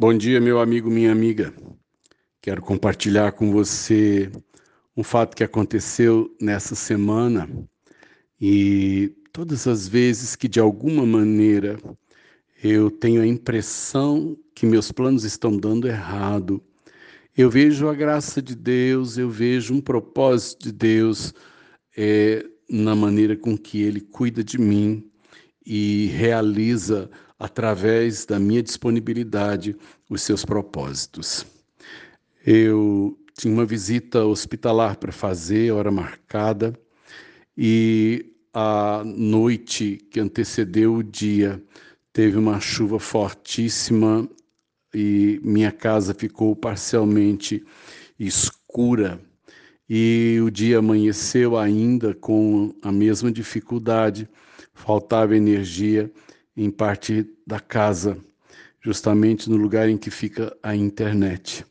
Bom dia, meu amigo, minha amiga. Quero compartilhar com você um fato que aconteceu nessa semana e todas as vezes que de alguma maneira eu tenho a impressão que meus planos estão dando errado, eu vejo a graça de Deus, eu vejo um propósito de Deus é, na maneira com que Ele cuida de mim e realiza através da minha disponibilidade os seus propósitos. Eu tinha uma visita hospitalar para fazer, hora marcada, e a noite que antecedeu o dia teve uma chuva fortíssima e minha casa ficou parcialmente escura. E o dia amanheceu ainda com a mesma dificuldade, faltava energia em parte da casa, justamente no lugar em que fica a internet.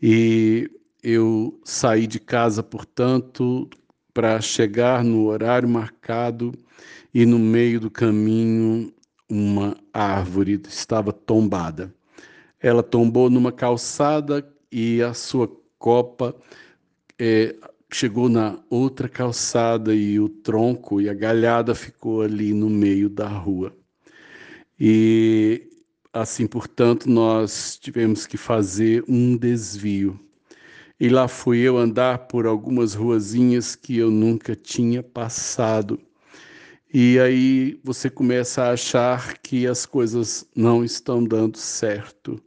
E eu saí de casa, portanto, para chegar no horário marcado e no meio do caminho uma árvore estava tombada. Ela tombou numa calçada e a sua copa é, chegou na outra calçada e o tronco e a galhada ficou ali no meio da rua. E assim, portanto, nós tivemos que fazer um desvio. E lá fui eu andar por algumas ruazinhas que eu nunca tinha passado. E aí você começa a achar que as coisas não estão dando certo.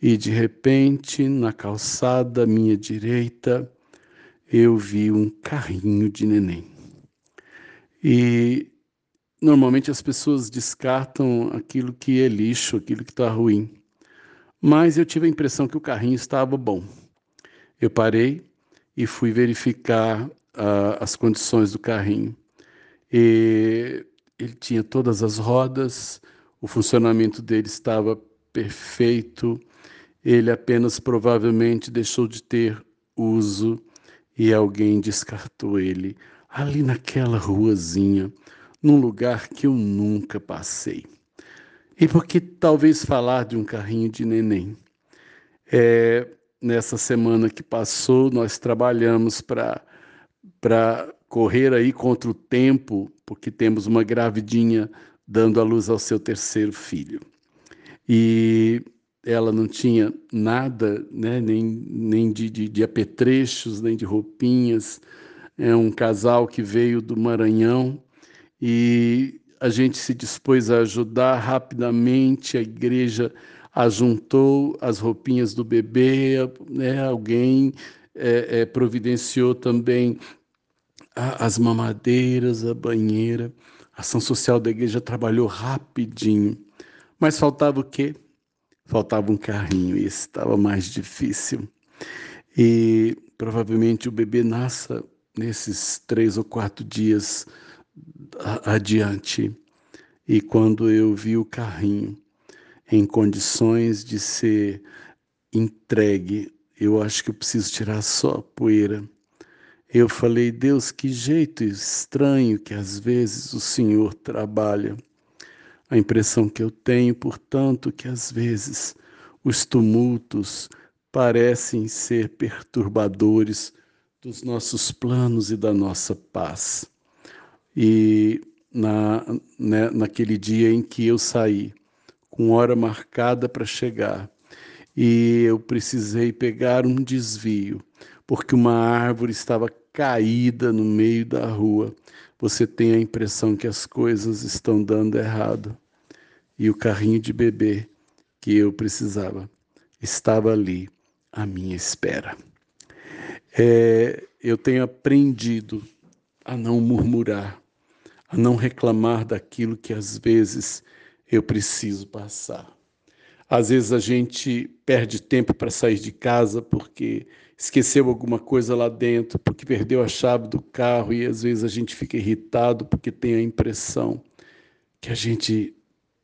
E de repente, na calçada à minha direita, eu vi um carrinho de neném. E Normalmente as pessoas descartam aquilo que é lixo, aquilo que está ruim. Mas eu tive a impressão que o carrinho estava bom. Eu parei e fui verificar uh, as condições do carrinho. E ele tinha todas as rodas, o funcionamento dele estava perfeito, ele apenas provavelmente deixou de ter uso e alguém descartou ele ali naquela ruazinha num lugar que eu nunca passei. E porque talvez falar de um carrinho de neném? É, nessa semana que passou, nós trabalhamos para correr aí contra o tempo, porque temos uma gravidinha dando à luz ao seu terceiro filho. E ela não tinha nada, né, nem, nem de, de, de apetrechos, nem de roupinhas. É um casal que veio do Maranhão e a gente se dispôs a ajudar rapidamente, a igreja ajuntou as roupinhas do bebê, né? alguém é, é, providenciou também a, as mamadeiras, a banheira. A ação social da igreja trabalhou rapidinho, mas faltava o quê? Faltava um carrinho, e estava mais difícil. E provavelmente o bebê nasça nesses três ou quatro dias adiante. E quando eu vi o carrinho em condições de ser entregue, eu acho que eu preciso tirar só a poeira. Eu falei, Deus, que jeito estranho que às vezes o Senhor trabalha. A impressão que eu tenho, portanto, que às vezes os tumultos parecem ser perturbadores dos nossos planos e da nossa paz. E na, né, naquele dia em que eu saí, com hora marcada para chegar, e eu precisei pegar um desvio, porque uma árvore estava caída no meio da rua. Você tem a impressão que as coisas estão dando errado. E o carrinho de bebê que eu precisava estava ali à minha espera. É, eu tenho aprendido a não murmurar, a não reclamar daquilo que às vezes eu preciso passar. Às vezes a gente perde tempo para sair de casa porque esqueceu alguma coisa lá dentro, porque perdeu a chave do carro e às vezes a gente fica irritado porque tem a impressão que a gente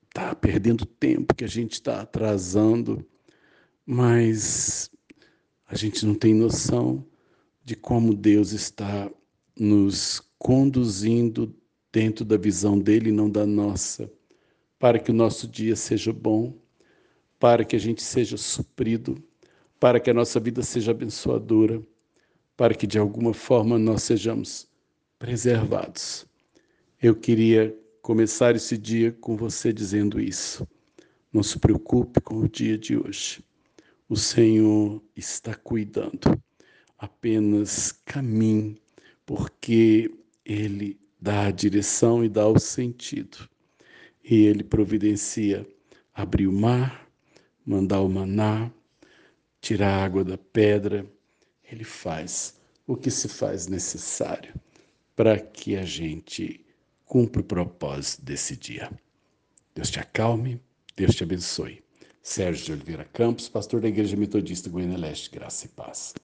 está perdendo tempo, que a gente está atrasando, mas a gente não tem noção de como Deus está nos conduzindo dentro da visão dele e não da nossa, para que o nosso dia seja bom, para que a gente seja suprido, para que a nossa vida seja abençoadora, para que de alguma forma nós sejamos preservados. Eu queria começar esse dia com você dizendo isso. Não se preocupe com o dia de hoje. O Senhor está cuidando. Apenas caminhe, porque Ele dá a direção e dá o sentido. E Ele providencia abrir o mar, mandar o maná, tirar a água da pedra. Ele faz o que se faz necessário para que a gente cumpra o propósito desse dia. Deus te acalme, Deus te abençoe. Sérgio de Oliveira Campos, pastor da Igreja Metodista Goiânia Leste, graça e paz.